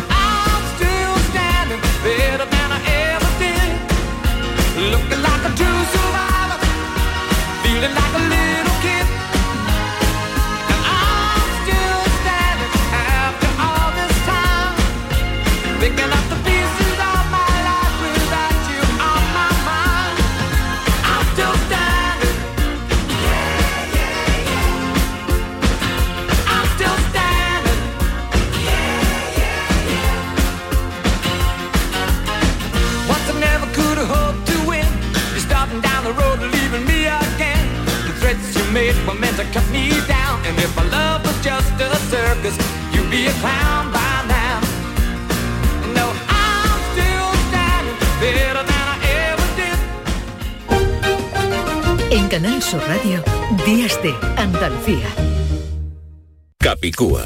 made were meant to cut me down. And if my love was just a circus, you'd be a clown by now. No, I'm still standing better than I ever did. En Canal Sur Radio, Días de Andalucía. Capicúa,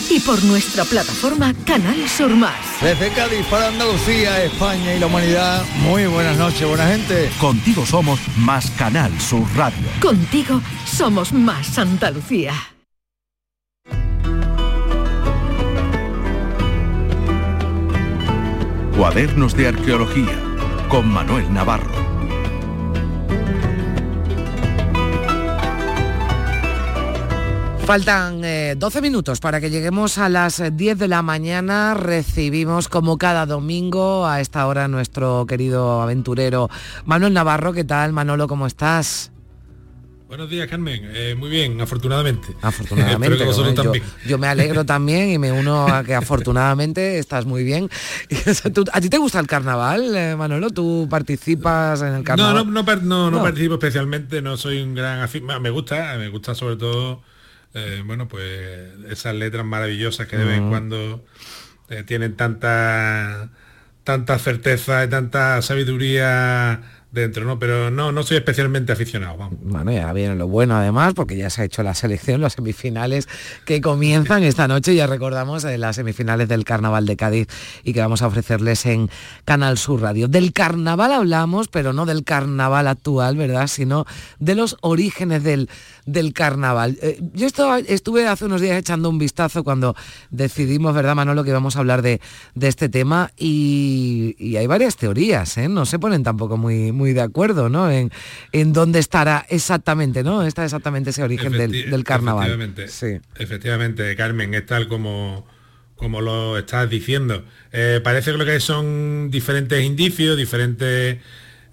y por nuestra plataforma Canal Sur Más. Desde Cádiz para Andalucía, España y la humanidad, muy buenas noches, buena gente. Contigo somos más Canal Sur Radio. Contigo somos más Andalucía. Cuadernos de Arqueología con Manuel Navarro. Faltan eh, 12 minutos para que lleguemos a las eh, 10 de la mañana. Recibimos como cada domingo a esta hora nuestro querido aventurero Manuel Navarro. ¿Qué tal, Manolo? ¿Cómo estás? Buenos días, Carmen. Eh, muy bien, afortunadamente. Afortunadamente. Que vosotros yo, también. yo me alegro también y me uno a que afortunadamente estás muy bien. ¿Tú- ¿A ti te gusta el carnaval, eh, Manolo? ¿Tú participas en el carnaval? no, no, no, no No. participo especialmente, no soy un gran. Me gusta, me gusta sobre todo, eh, bueno, pues esas letras maravillosas que de vez en cuando eh, tienen tanta tanta certeza y tanta sabiduría dentro, ¿no? Pero no, no soy especialmente aficionado, vamos. Bueno, ya viene lo bueno además, porque ya se ha hecho la selección, las semifinales que comienzan esta noche, ya recordamos eh, las semifinales del Carnaval de Cádiz y que vamos a ofrecerles en Canal Sur Radio. Del carnaval hablamos, pero no del carnaval actual, ¿verdad? Sino de los orígenes del, del carnaval. Eh, yo esto, estuve hace unos días echando un vistazo cuando decidimos, ¿verdad, Manolo, que íbamos a hablar de, de este tema y, y hay varias teorías, ¿eh? No se ponen tampoco muy de acuerdo, ¿no? En, en dónde estará exactamente, ¿no? Está exactamente ese origen del, Efecti- del carnaval. Efectivamente, Sí. efectivamente, Carmen, es tal como, como lo estás diciendo. Eh, parece que lo que son diferentes indicios, diferentes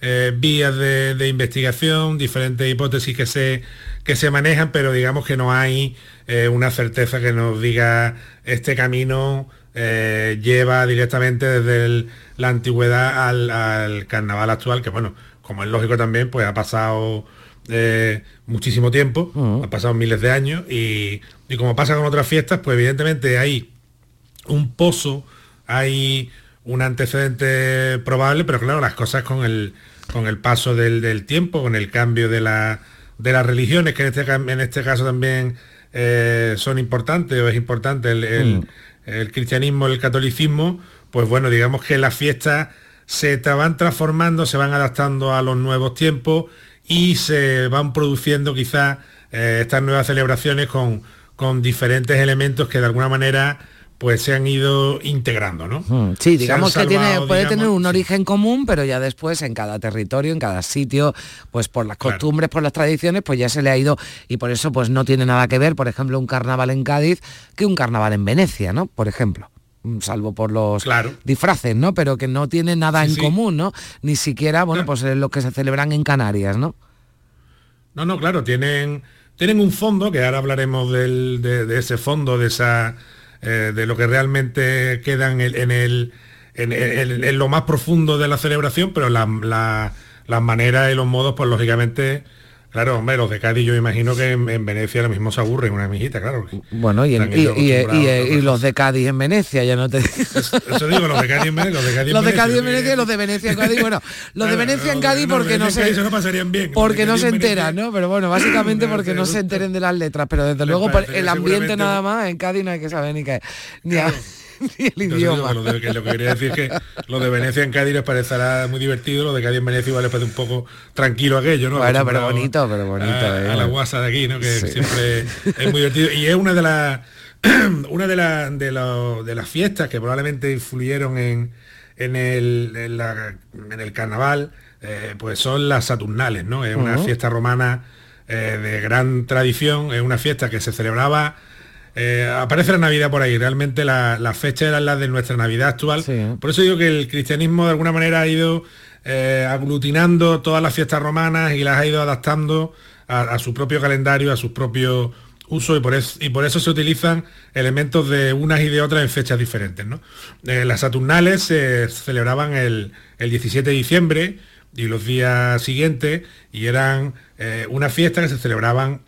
eh, vías de, de investigación, diferentes hipótesis que se, que se manejan, pero digamos que no hay eh, una certeza que nos diga este camino eh, lleva directamente desde el- la antigüedad al, al carnaval actual, que bueno, como es lógico también, pues ha pasado eh, muchísimo tiempo, han pasado miles de años y, y como pasa con otras fiestas, pues evidentemente hay un pozo, hay un antecedente probable, pero claro, las cosas con el, con el paso del, del tiempo, con el cambio de, la, de las religiones, que en este, en este caso también eh, son importantes, o es importante el, el- Mm. el cristianismo, el catolicismo, pues bueno, digamos que las fiestas se van transformando, se van adaptando a los nuevos tiempos y se van produciendo quizás eh, estas nuevas celebraciones con, con diferentes elementos que de alguna manera pues se han ido integrando, ¿no? Sí, digamos que tiene, puede digamos, tener un origen común, pero ya después en cada territorio, en cada sitio, pues por las costumbres, por las tradiciones, pues ya se le ha ido y por eso pues no tiene nada que ver, por ejemplo, un carnaval en Cádiz que un carnaval en Venecia, ¿no? Por ejemplo. Mm, salvo por los disfraces, ¿no? Pero que no tiene nada en sí. común, ¿no? Ni siquiera, bueno, pues eh, lo que se celebran en Canarias, ¿no? No, no, claro, tienen, tienen un fondo, que ahora hablaremos del- de, de ese fondo, de esa eh, de lo que realmente queda en el, en, el- en- lo más profundo de la celebración, pero la- la- las maneras y los modos, pues lógicamente, claro, hombre, los de Cádiz yo imagino que en, en Venecia ahora mismo se aburren una mijita, claro. Bueno, y, en- y- y- y- los de Cádiz en Venecia, ya no te Eso digo, los de Cádiz en Venecia, los de Cádiz Los de Cádiz en Venecia. Y los de Venecia en Cádiz, bueno, los de Venecia en Cádiz no, porque no se lo pasarían bien, porque no se enteran, ¿no? Pero bueno, básicamente No, porque no se enteren de las letras, pero desde luego el ambiente nada más en Cádiz no hay que saber ni qué ni, a- ni el Entonces, idioma. Lo, de- que lo que quería decir es que lo de Venecia en Cádiz les parecerá muy divertido, lo de Cádiz en Venecia igual les parece un poco tranquilo aquello, ¿no? Bueno, pero bonito, pero bonito. A, eh. a la guasa de aquí, ¿no? Que Sí. siempre es muy divertido. Y es una de las una de, las de, lo- de las fiestas que probablemente influyeron en, en, el, en, la- en el carnaval, eh, pues son las Saturnales, ¿no? Es una fiesta romana eh, de gran tradición, es una fiesta que se celebraba eh, aparece la Navidad por ahí, realmente la- las fechas eran las de nuestra Navidad actual. Por eso digo que el cristianismo de alguna manera ha ido eh, aglutinando todas las fiestas romanas y las ha ido adaptando a, a su propio calendario, a sus propios usos y por, eso, y por eso se utilizan elementos de unas y de otras en fechas diferentes. ¿no? Eh, las Saturnales se celebraban el, el 17 de diciembre y los días siguientes y eran eh, una fiesta que se celebraban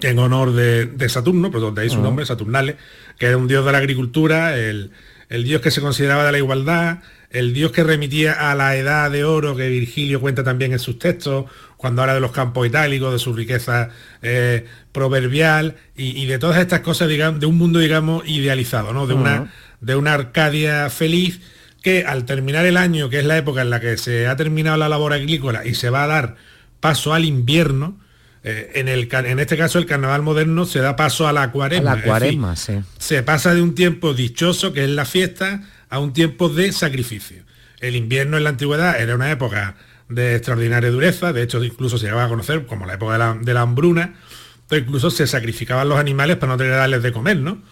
en honor de, de Saturno, pues donde ahí su nombre, Saturnales, que era un dios de la agricultura, el, el dios que se consideraba de la igualdad, el dios que remitía a la edad de oro que Virgilio cuenta también en sus textos, cuando habla de los campos itálicos, de su riqueza eh, proverbial y, y de todas estas cosas, digamos, de un mundo, digamos, idealizado, ¿no? De una, de una Arcadia feliz que al terminar el año, que es la época en la que se ha terminado la labor agrícola y se va a dar paso al invierno, eh, en, el, en este caso el carnaval moderno se da paso a la A cuaresma. la es decir, cuaresma, sí. se pasa de un tiempo dichoso, que es la fiesta, a un tiempo de sacrificio. El invierno en la antigüedad era una época de extraordinaria dureza, de hecho incluso se llegaba a conocer como la época de la, de la hambruna, entonces incluso se sacrificaban los animales para no tener que darles de comer, ¿no?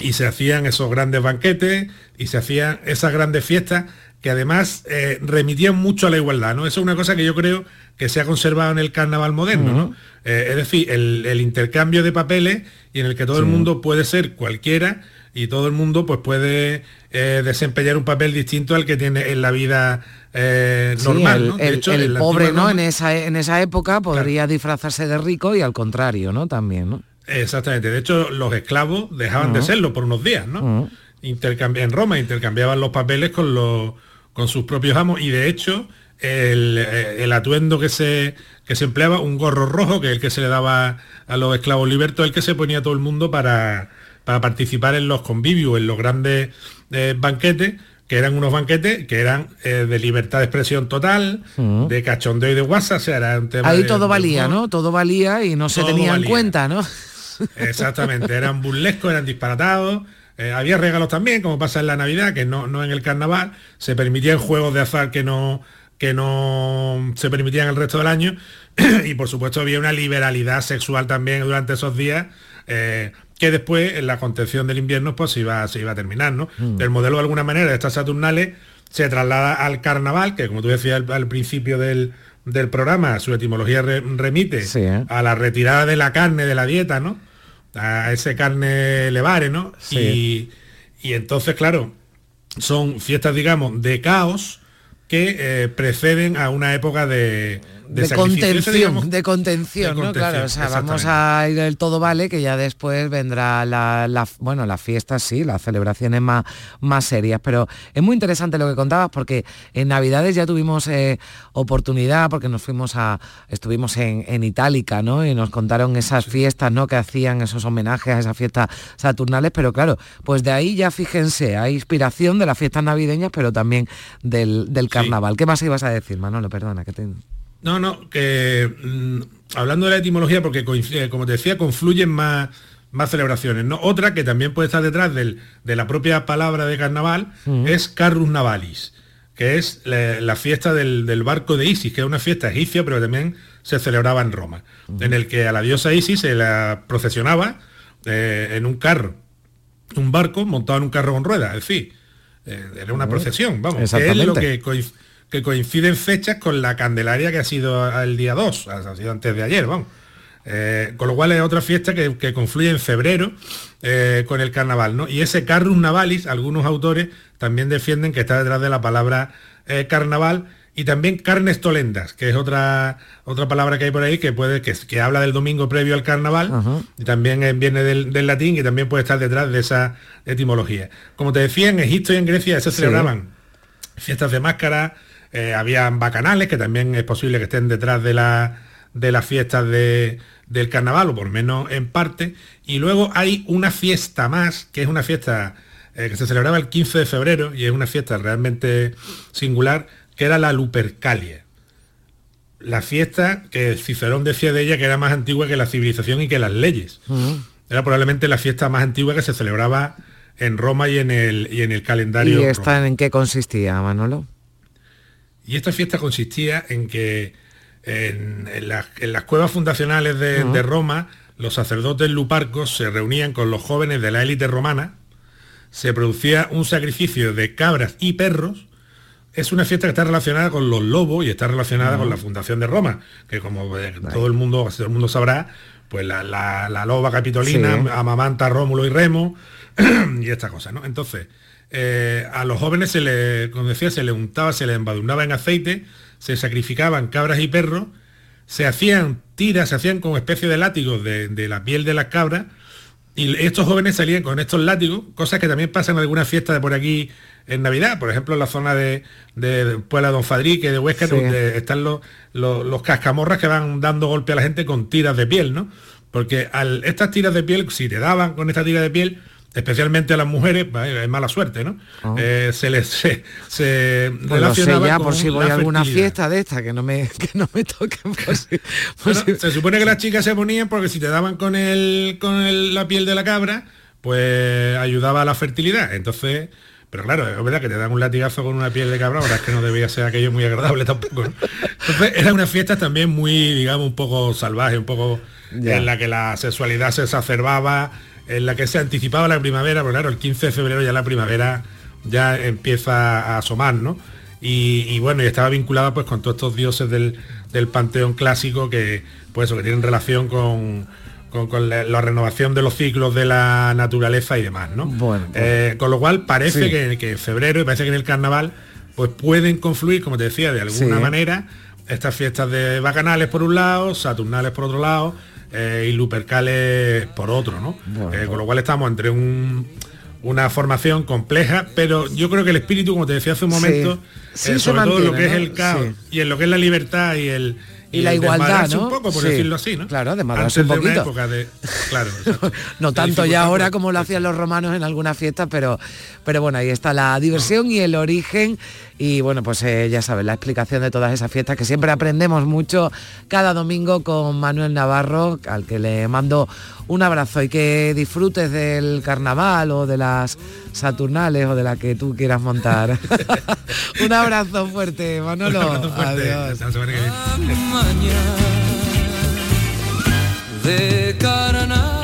Y se hacían esos grandes banquetes y se hacían esas grandes fiestas que además eh, remitían mucho a la igualdad, ¿no? Eso es una cosa que yo creo que se ha conservado en el carnaval moderno, ¿no? Eh, es decir, el, el intercambio de papeles y en el que todo el mundo puede ser cualquiera y todo el mundo pues puede eh, desempeñar un papel distinto al que tiene en la vida eh, Sí, normal, el, ¿no? De el- hecho, el pobre, ¿no? En esa, en esa época podría disfrazarse de rico y al contrario, ¿no? También, ¿no? Exactamente. De hecho, los esclavos dejaban de serlo por unos días, ¿no? Intercambi- en Roma intercambiaban los papeles con, los, con sus propios amos y de hecho el, eh, el atuendo que se, que se empleaba, un gorro rojo, que es el que se le daba a los esclavos libertos, el que se ponía todo el mundo para, para participar en los convivios, en los grandes eh, banquetes, que eran unos banquetes que eran eh, de libertad de expresión total, Ujú. de cachondeo y de WhatsApp, o sea, era un tema Ahí de- todo de valía, humor. ¿no? Todo valía y no se tenía en cuenta, ¿no? Exactamente, eran burlescos, eran disparatados. Eh, había regalos también, como pasa en la Navidad, que no, no en el carnaval. Se permitían juegos de azar que no, que no se permitían el resto del año. y por supuesto había una liberalidad sexual también durante esos días. eh, que después en la contención del invierno pues se iba, se iba a terminar, ¿no? Mm. El modelo de alguna manera de estas Saturnales se traslada al carnaval, que como tú decías al, al principio del, del programa, su etimología re- remite a la retirada de la carne de la dieta, ¿no? A ese carne levare, ¿no? Sí. Y, y entonces, claro, son fiestas, digamos, de caos que eh, preceden a una época de, de, contención, digamos, de contención, de ¿no? Claro, o sea, vamos a ir el todo vale, que ya después vendrá la, la- bueno, las fiestas, sí, las celebraciones más, más serias, pero es muy interesante lo que contabas porque en Navidades ya tuvimos eh, oportunidad, porque nos fuimos a, estuvimos en, en Itálica, ¿no? Y nos contaron esas fiestas, ¿no? Que hacían esos homenajes a esas fiestas saturnales, pero claro, pues de ahí ya fíjense, hay inspiración de las fiestas navideñas, pero también del, del carnaval. ¿Qué más ibas a decir, Manolo? Perdona, que te... No, no, que mm, hablando de la etimología, porque coincide- como te decía, confluyen más, más celebraciones. ¿no? Otra que también puede estar detrás del- de la propia palabra de carnaval es Carrus Navalis, que es la, la fiesta del, del barco de Isis, que es una fiesta egipcia, pero también se celebraba en Roma, en el que a la diosa Isis se la procesionaba eh, en un carro, un barco montado en un carro con ruedas, es decir, eh, era una procesión, vamos, que es lo que que coinciden fechas con la Candelaria que ha sido el día 2, ha sido antes de ayer, vamos. Eh, con lo cual es otra fiesta que, que confluye en febrero eh, con el carnaval, ¿no? Y ese carrus navalis, algunos autores también defienden que está detrás de la palabra eh, carnaval y también carnes tolendas, que es otra, otra palabra que hay por ahí que puede, que, que habla del domingo previo al carnaval, y también viene del, del latín y también puede estar detrás de esa etimología. Como te decía, en Egipto y en Grecia se Sí. celebraban fiestas de máscara, eh, habían bacanales, que también es posible que estén detrás de, la, de las fiestas de- del carnaval, o por lo menos en parte. Y luego hay una fiesta más, que es una fiesta eh, que se celebraba el 15 de febrero, y es una fiesta realmente singular, que era la Lupercalia. La fiesta que Cicerón decía de ella que era más antigua que la civilización y que las leyes. Era probablemente la fiesta más antigua que se celebraba en Roma y en el, y en el calendario ¿Y esta en qué consistía, Manolo? Y esta fiesta consistía en que en, en las, en las cuevas fundacionales de, Roma, los sacerdotes luparcos se reunían con los jóvenes de la élite romana, se producía un sacrificio de cabras y perros. Es una fiesta que está relacionada con los lobos y está relacionada con la fundación de Roma, que como eh, todo el mundo, todo el mundo sabrá, pues la, la- la loba capitolina Sí. amamanta a Rómulo y Remo y esta cosa, ¿no? Entonces, eh, a los jóvenes se le, como decía, se le untaba, se le embadurnaba en aceite, se sacrificaban cabras y perros, se hacían tiras, se hacían como especie de látigos de, de la piel de las cabras, y estos jóvenes salían con estos látigos, cosas que también pasan en algunas fiestas de por aquí en Navidad, por ejemplo en la zona de, de, Puebla Don Fadrique, de Huesca, Sí. donde están los, los, los cascamorras que van dando golpe a la gente con tiras de piel, ¿no? Porque al, estas tiras de piel, si te daban con esta tira de piel, especialmente a las mujeres, es mala suerte, ¿no? Ah. Eh, se les se, se Pues lo sé relacionaba ya con por si voy a alguna fiesta de esta, que no me, que no me toquen. por si- por Bueno, si- se supone que las chicas se ponían porque si te daban con el con el- la piel de la cabra, pues ayudaba a la fertilidad. Entonces, pero claro, es verdad que te dan un latigazo con una piel de cabra, ahora es que no debía ser aquello muy agradable tampoco. ¿no? Entonces, eran unas fiestas también muy, digamos, un poco salvaje, un poco Ya. en la que la sexualidad se exacerbaba, en la que se anticipaba la primavera, pero claro, el 15 de febrero ya la primavera ya empieza a asomar, ¿no? Y, y bueno, y estaba vinculada pues con todos estos dioses del, del panteón clásico que, pues eso, que tienen relación con, con, con la, la renovación de los ciclos de la naturaleza y demás, ¿no? Bueno, Eh, con lo cual parece Sí. que, que en febrero y parece que en el carnaval pues pueden confluir, como te decía, de alguna Sí. manera estas fiestas de bacanales por un lado, saturnales por otro lado eh, y lupercales por otro, ¿no? Eh, con lo cual estamos entre un- una formación compleja, pero yo creo que el espíritu, como te decía hace un Sí. momento, Sí, eh, se sobre todo en lo que es el caos Sí. y en lo que es la libertad y el Y la igualdad, ¿no? un poco, por Sí. decirlo así, ¿no? Claro, Antes un de una poquito. época de- claro, exacto. no tanto ya ahora como lo hacían los romanos en algunas fiestas, pero, pero bueno, ahí está la diversión y el origen. Y bueno, pues eh, ya sabes, la explicación de todas esas fiestas que siempre aprendemos mucho cada domingo con Manuel Navarro, al que le mando un abrazo y que disfrutes del carnaval o de las saturnales o de la que tú quieras montar. un abrazo fuerte, Manolo. Un abrazo fuerte. Adiós. Hasta la semana que viene. de carnaval.